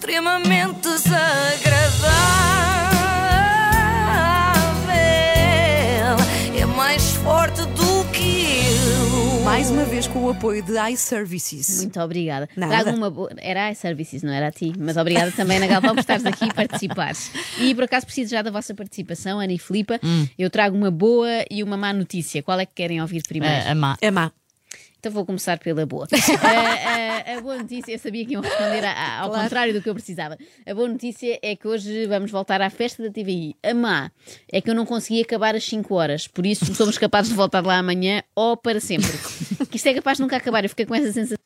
extremamente desagradável. É mais forte do que eu. Mais uma vez com o apoio de iServices. Muito obrigada. Nada. Trago uma boa. Era a iServices, não era a ti. Mas obrigada também, Ana Galvão, por estares aqui e participares. E por acaso preciso já da vossa participação, Ana e Filipa. Eu trago uma boa e uma má notícia. Qual é que querem ouvir primeiro? A, a má. É má. Então vou começar pela boa. a, a- a boa notícia, eu sabia que iam responder a- a- ao contrário do que eu precisava. A boa notícia é que hoje vamos voltar à festa da TVI. A má é que eu não consegui acabar às 5 horas, por isso somos capazes de voltar lá amanhã ou para sempre. Que isto é capaz de nunca acabar. Eu fiquei com essa sensação.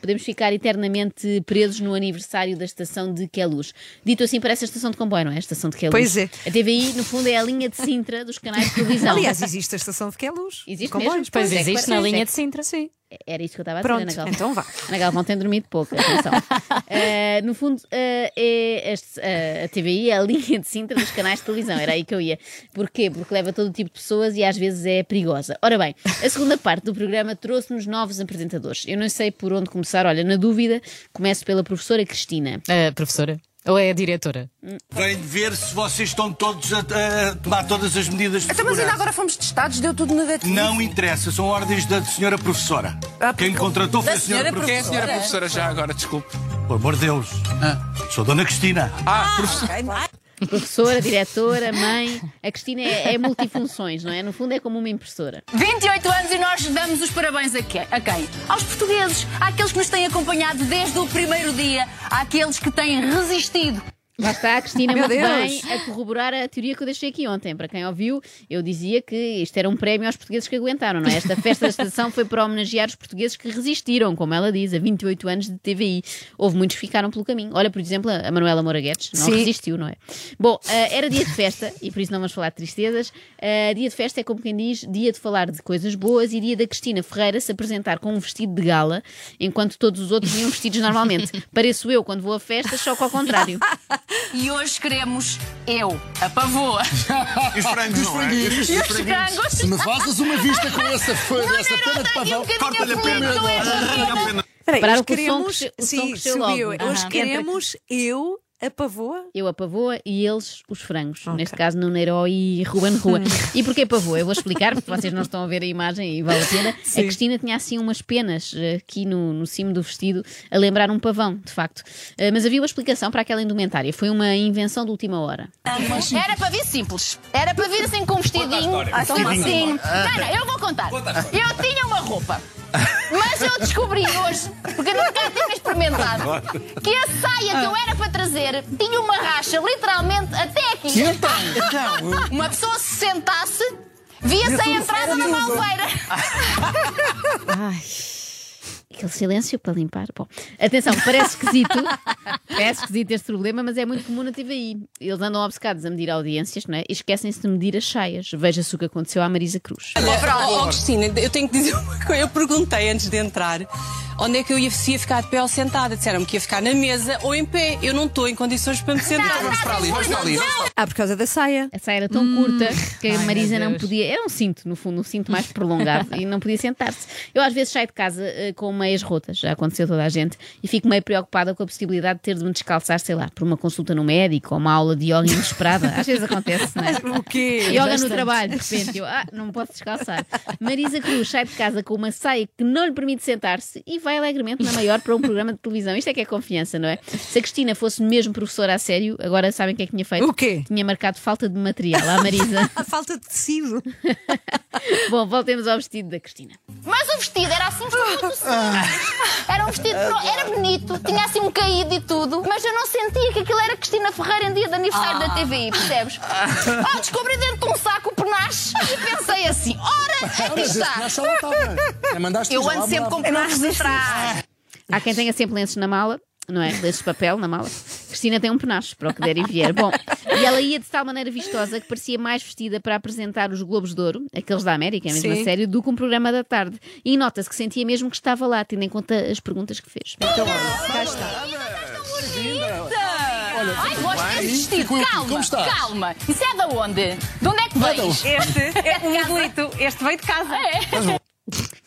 Podemos ficar eternamente presos no aniversário da estação de Queluz. Dito assim, parece a estação de comboio, não é? A estação de Queluz. Pois é. A TVI, no fundo, é a linha de Sintra dos canais de televisão. Aliás, existe a estação de Queluz. Existe Comboios, mesmo? Pois Pois é, existe que- na é linha de Sintra. Sim. Era isso que eu estava a Pronto, dizer, Ana Galvão. então vá. Ana Galvão tem dormido pouco, atenção. Eh, no fundo, eh, é este- eh, a TVI é a linha de Sintra dos canais de televisão, era aí que eu ia. Porquê? Porque leva todo tipo de pessoas e às vezes é perigosa. Ora bem, a segunda parte do programa trouxe-nos novos apresentadores. Eu não sei por onde começar, olha, na dúvida, começo pela professora Cristina. A professora? Ou é a diretora? Vem ver se vocês estão todos a, a tomar todas as medidas de Então, mas ainda segurança. agora fomos testados, deu tudo negativo. Não interessa, são ordens da senhora professora. Ah, Quem contratou foi a senhora, senhora professora. Quem é a senhora professora já agora? Desculpe. Por amor de Deus. Sou Dona Cristina. Ah, professor. Professora, diretora, mãe. A Cristina é, é multifunções, não é? No fundo é como uma impressora. 28 anos e nós damos os parabéns a quem? a quem? Aos portugueses, àqueles que nos têm acompanhado desde o primeiro dia, àqueles que têm resistido. Lá está a Cristina muito bem a corroborar a teoria que eu deixei aqui ontem. Para quem ouviu, eu dizia que isto era um prémio aos portugueses que aguentaram, não é? Esta festa da estação foi para homenagear os portugueses que resistiram, como ela diz, a 28 anos de TVI. Houve muitos que ficaram pelo caminho. Olha, por exemplo, a Manuela Moura Guedes não Sim. resistiu, não é? Bom, eh, era dia de festa e por isso não vamos falar de tristezas. Eh, dia de festa é como quem diz, dia de falar de coisas boas e dia da Cristina Ferreira se apresentar com um vestido de gala, enquanto todos os outros iam vestidos normalmente. Pareço eu quando vou a festas, só que ao contrário. E hoje queremos eu, a pavoa. E os frangos, não é? E os frangos. Se me fazes uma vista com essa folha, essa pena de pavão, Corta-lhe a pena. Corta-lhe a pena. Espera aí, Pararam hoje queremos. Sim, subiu. Hoje queremos eu, a pavoa. Eu a pavoa e eles os frangos. Neste caso, Herói e Ruben Rua. e porquê pavoa? Eu vou explicar, porque vocês não estão a ver a imagem e vale a pena. A Cristina tinha assim umas penas eh, aqui no, no cimo do vestido, a lembrar um pavão, de facto. Eh, Mas havia uma explicação para aquela indumentária. Foi uma invenção de última hora. Era para vir simples. Era para vir assim com um vestidinho, vestidinho. Não, não, eu vou contar. Eu tinha uma roupa. Mas eu descobri hoje, porque eu nunca tinha experimentado, que a saia que eu era para trazer tinha uma racha literalmente até aqui. Então, Uma pessoa se sentasse, via-se a entrada de uma alveira. Ai. Aquele silêncio para limpar. Bom, atenção, parece esquisito. parece esquisito este problema, mas é muito comum na TVI. Eles andam obcecados a medir audiências, não é? E esquecem-se de medir as cheias. Veja-se o que aconteceu à Marisa Cruz. Oh, Cristina, eu tenho que dizer uma coisa. Eu perguntei antes de entrar onde é que eu ia, se ia ficar de pé ou sentada. Disseram-me que ia ficar na mesa ou em pé. Eu não estou em condições para me sentar. Vamos para ali, vamos para ali. vamos para ali. Ah, por causa da saia. A saia era tão curta que a Ai, Marisa meu não Deus. podia. Era um cinto, no fundo, um cinto mais prolongado e não podia sentar-se. Eu às vezes saio de casa eh, com meias rotas, já aconteceu a toda a gente, e fico meio preocupada com a possibilidade de ter de me descalçar, sei lá, por uma consulta no médico ou uma aula de yoga inesperada. Às vezes acontece, não é? O quê? Yoga no trabalho, de repente, eu, ah, não me posso descalçar. Marisa Cruz sai de casa com uma saia que não lhe permite sentar-se e vai alegremente na maior para um programa de televisão. Isto é que é confiança, não é? Se a Cristina fosse mesmo professora a sério, agora sabem o que é que tinha feito? O quê? Tinha marcado falta de material à Marisa. A falta de tecido. Bom, voltemos ao vestido da Cristina. Mas o vestido era assim todo Era um vestido, era bonito, tinha assim um caído e tudo, mas eu não sentia que aquilo era Cristina Ferreira em dia de aniversário da TVI, percebes? Ah, descobri dentro de um saco o penache e pensei assim: ora, aqui está. É, mandaste Eu ando sempre com penaches de trás. Há quem tenha sempre lenços na mala, não é? Lenços de papel na mala. Cristina tem um penacho, para o que der e vier. Bom, e ela ia de tal maneira vistosa que parecia mais vestida para apresentar os Globos de Ouro, aqueles da América, é mesmo Sim. a sério, do que um programa da tarde. E nota-se que sentia mesmo que estava lá, tendo em conta as perguntas que fez. Então, olha, cá está. Ai, gosto desse vestido. Aqui, como Calma, estás? calma. Isso é da onde? De onde é que vens? Este é um modelito. Este veio de casa. É.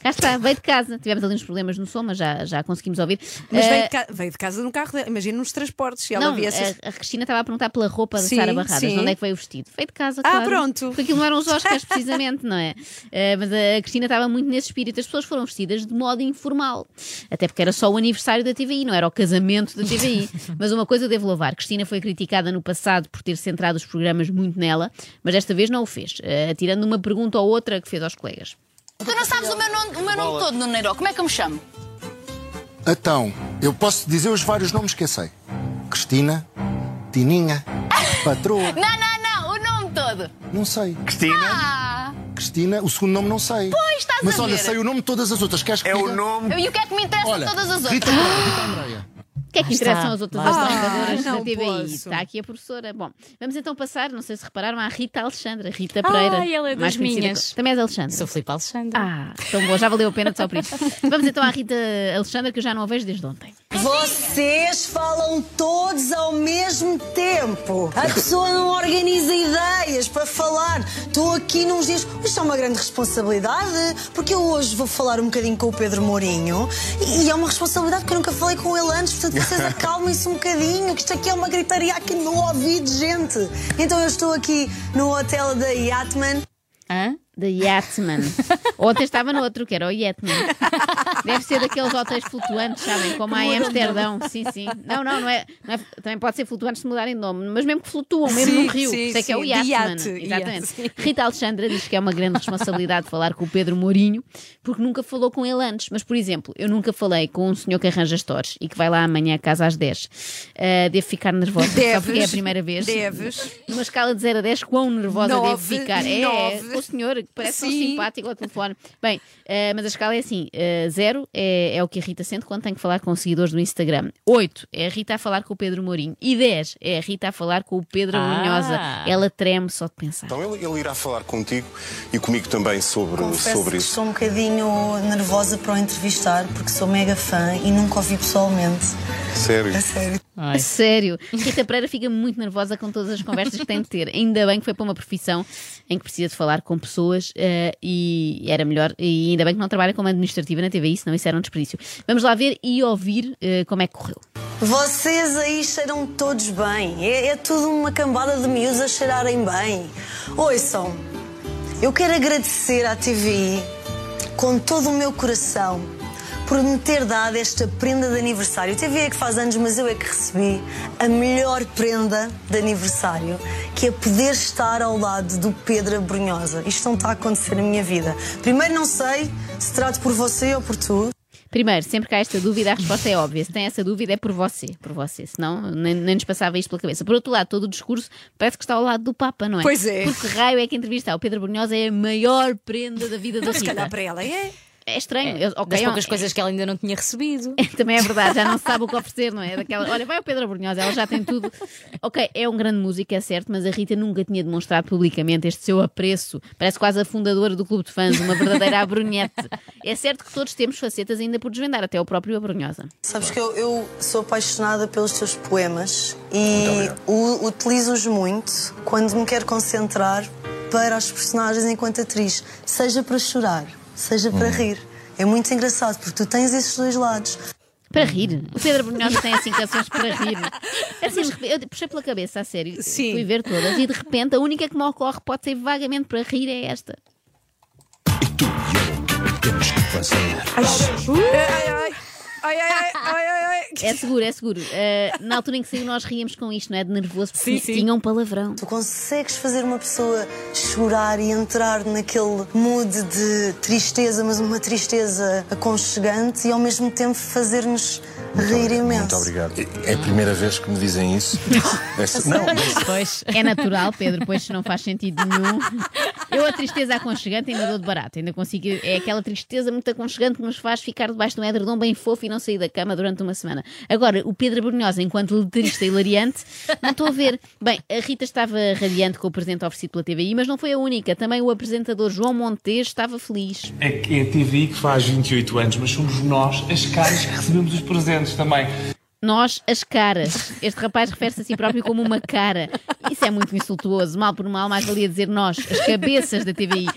Cá está, veio de casa. Tivemos ali uns problemas no som, mas já, já conseguimos ouvir. Mas Eh, veio de, ca- veio de casa no carro. Imagina nos transportes. Se ela não, via essas- a, a Cristina estava a perguntar pela roupa da Sim, Sara Barradas, sim. de onde é que veio o vestido. Veio de casa, Ah, claro. pronto. Porque aquilo não eram os Oscars, precisamente, não é? Eh, mas a Cristina estava muito nesse espírito. As pessoas foram vestidas de modo informal. Até porque era só o aniversário da TVI, não era o casamento da TVI. mas uma coisa eu devo louvar: Cristina foi criticada no passado por ter centrado os programas muito nela, mas desta vez não o fez, eh, tirando uma pergunta ou outra que fez aos colegas. Tu não sabes o meu nome, o meu nome todo, no Neiro. Como é que eu me chamo? Então, eu posso dizer os vários nomes que eu sei: Cristina, Tininha, Patroa. Não, não, não, o nome todo. Não sei. Cristina Ah, Cristina, o segundo nome não sei. Pois, estás Mas a olha, ver. sei o nome de todas as outras. Queres que é o diga? nome. e o que é que me interessa Olha, de todas as Rita outras? Andreia, Rita Andreia. O que é que está, interessam as outras está. apresentadoras Ah, da TVI? posso. Está aqui a professora. Bom, vamos então passar, não sei se repararam, à Rita Alexandra. Rita Pereira. Ai, ela é das minhas. co- Também és Alexandra. Sou Filipe Alexandre. Ah, tão bom, já valeu a pena de só por isso. Vamos então à Rita Alexandra, que eu já não a vejo desde ontem. Vocês falam todos ao mesmo tempo. A pessoa não organiza ideias para falar. Estou aqui nos dias. Isto é uma grande responsabilidade, porque eu hoje vou falar um bocadinho com o Pedro Mourinho e, é uma responsabilidade que eu nunca falei com ele antes. Portanto, vocês acalmem-se um bocadinho, que isto aqui é uma gritaria aqui no ouvido, gente. Então eu estou aqui no hotel da Yatman. Hã? Da Yatman. Ontem estava no outro, que era o Yatman. Deve ser daqueles hotéis flutuantes, sabem? Como há em Amsterdão. Sim, sim. Não, não, não é, não é- Também pode ser flutuantes se mudarem de nome, mas mesmo que flutuam, mesmo Sim, no rio. sim, Isso é que é o sim. Yatman. Exatamente. Rita Alexandra diz que é uma grande responsabilidade falar com o Pedro Mourinho, porque nunca falou com ele antes. Mas, por exemplo, eu nunca falei com um senhor que arranja stores e que vai lá amanhã a casa às 10. Ah, devo ficar nervosa, só porque é a primeira vez. deves. Numa escala de 0 a 10, quão nervosa devo Nove, ficar? É, nove. o senhor parece tão Sim. simpático ao telefone. Bem, eh, mas a escala é assim: 0 é, é o que a Rita sente quando tem que falar com seguidores do Instagram. 8 é a Rita a falar com o Pedro Mourinho. E 10 é a Rita a falar com o Pedro Ah. Brunhosa. Ela treme só de pensar. Então ele, ele irá falar contigo e comigo também sobre, Confesso sobre que isso. estou um bocadinho nervosa para o entrevistar, porque sou mega fã e nunca o vi pessoalmente. Sério. A sério. A Sério, Rita Pereira fica muito nervosa com todas as conversas que tem de ter. Ainda bem que foi para uma profissão em que precisa de falar com pessoas eh, e era melhor. E ainda bem que não trabalha como administrativa na TVI, senão isso era um desperdício. Vamos lá ver e ouvir eh, como é que correu. Vocês aí cheiram todos bem. É, é tudo uma cambada de miúdos a cheirarem bem. Ouçam, eu quero agradecer à TVI com todo o meu coração por me ter dado esta prenda de aniversário. TVI é que faz anos, mas eu é que recebi a melhor prenda de aniversário, que é poder estar ao lado do Pedro Abrunhosa. Isto não está a acontecer na minha vida. Primeiro, não sei se trato por você ou por tu. Primeiro, sempre que há esta dúvida, a resposta é óbvia. Se tem essa dúvida, é por você. Por você. Senão, nem, nem nos passava isto pela cabeça. Por outro lado, todo o discurso parece que está ao lado do Papa, não é? Pois é. Porque raio é que entrevistar o Pedro Brunhosa é a maior prenda da vida da Se Rita. calhar para ela é. É estranho. Eu- ok, Das poucas é- coisas que ela ainda não tinha recebido. Também é verdade, já não se sabe o que oferecer, não é? Daquela, olha, vai o Pedro Brunhosa, ela já tem tudo. Ok, é um grande músico, é certo, mas a Rita nunca tinha demonstrado publicamente este seu apreço. Parece quase a fundadora do clube de fãs, uma verdadeira abrunhete. É certo que todos temos facetas ainda por desvendar, até o próprio Abrunhosa. Sabes que eu, eu sou apaixonada pelos teus poemas e utilizo-os muito quando me quero concentrar para as personagens enquanto atriz, seja para chorar, seja para rir. É muito engraçado porque tu tens esses dois lados. Para rir. O Pedro Brunhosa tem assim canções para rir. Assim, eu puxei pela cabeça, a sério. Sim. Fui ver todas e de repente a única que me ocorre pode ser vagamente para rir é esta. Ai, ai, ai, ai, ai, ai, ai. É seguro, é seguro. Uh, na altura em que saiu, nós ríamos com isto, não é? De nervoso, porque Sim, sim. tinha um palavrão. Tu consegues fazer uma pessoa chorar e entrar naquele mood de tristeza, mas uma tristeza aconchegante e ao mesmo tempo fazer-nos rir imenso. Muito obrigado. É a primeira vez que me dizem isso. Essa- não, mas Pois. É natural, Pedro, pois não faz sentido nenhum. Eu a tristeza aconchegante ainda dou de barato, ainda consigo. É aquela tristeza muito aconchegante que nos faz ficar debaixo de um edredom bem fofo e não sair da cama durante uma semana. Agora, o Pedro Brunhosa, enquanto letrista hilariante, não estou a ver. Bem, a Rita estava radiante com o presente oferecido pela TVI, mas não foi a única. Também o apresentador João Montes estava feliz. É que é a TVI que faz 28 anos, mas somos nós as caras que recebemos os presentes também. Nós, as caras. Este rapaz refere-se a si próprio como uma cara. Isso é muito insultuoso. Mal por mal, mais valia dizer nós, as cabeças da TVI.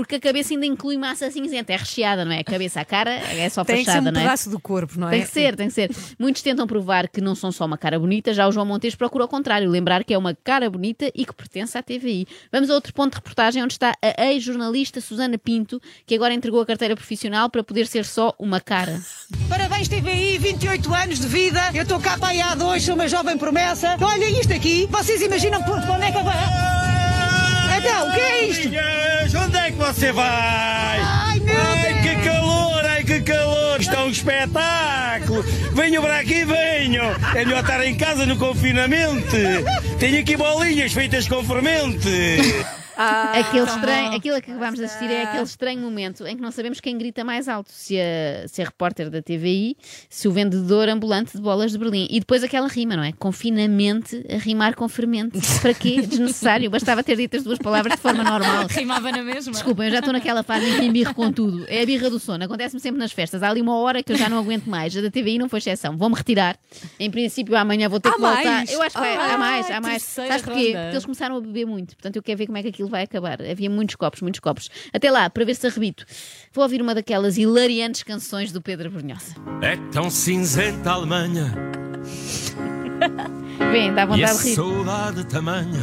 Porque a cabeça ainda inclui massa cinzenta, é recheada, não é? A cabeça, a cara é só Tem que ser fachada, um não é? pedaço do corpo, não é? Tem que ser, tem que ser. Muitos tentam provar que não são só uma cara bonita, já o João Montes procura ao contrário, lembrar que é uma cara bonita e que pertence à TVI. Vamos a outro ponto de reportagem onde está a ex-jornalista Susana Pinto, que agora entregou a carteira profissional para poder ser só uma cara. Parabéns TVI, 28 anos de vida. Eu estou cá para aí há dois, sou uma jovem promessa. Olha isto aqui, vocês imaginam por onde é que eu vou? Então, o que é isto? Onde é que você vai? Ai, meu Ai, que calor, ai, que calor. Isto é um espetáculo. Venham para aqui, venham. É melhor estar em casa no confinamento. Tenho aqui bolinhas feitas com fermente. aquele estranho, aquilo que acabámos de assistir é aquele estranho momento em que não sabemos quem grita mais alto, se a, se a repórter da TVI, se o vendedor ambulante de bolas de Berlim. E depois aquela rima, não é? Confinamente a rimar com fermente. Para quê? Desnecessário. Bastava ter dito as duas palavras de forma normal. Rimava na mesma. Desculpem, eu já estou naquela fase em que embirro com tudo. É a birra do sono. Acontece-me sempre nas festas. Há ali uma hora que eu já não aguento mais. A da TVI não foi exceção. Vou-me retirar. Em princípio, amanhã vou ter Há que voltar. mais? Eu acho que vai. Ah, há mais, há mais. Sabes porquê? Porque eles começaram a beber muito. Portanto, eu quero ver como é que aquilo vai acabar. Havia muitos copos, muitos copos. Até lá, para ver se arrebito. Vou ouvir uma daquelas hilariantes canções do Pedro Brunhosa. É tão cinzenta a Alemanha Bem, dá e a vontade de rir. saudade tamanha.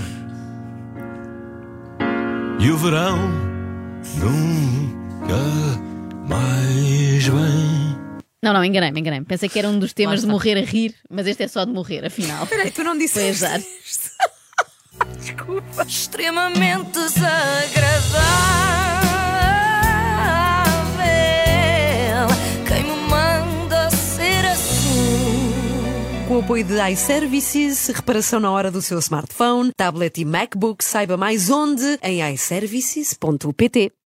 E o verão nunca mais vem. Não, não, enganei-me, enganei-me. Pensei que era um dos temas de morrer a rir, mas este é só de morrer, afinal. Peraí, tu não Foi disseste. Azar. Extremamente desagradável. Quem me manda ser assim? Com o apoio de iServices, reparação na hora do seu smartphone, tablet e MacBook, saiba mais onde em iServices.pt.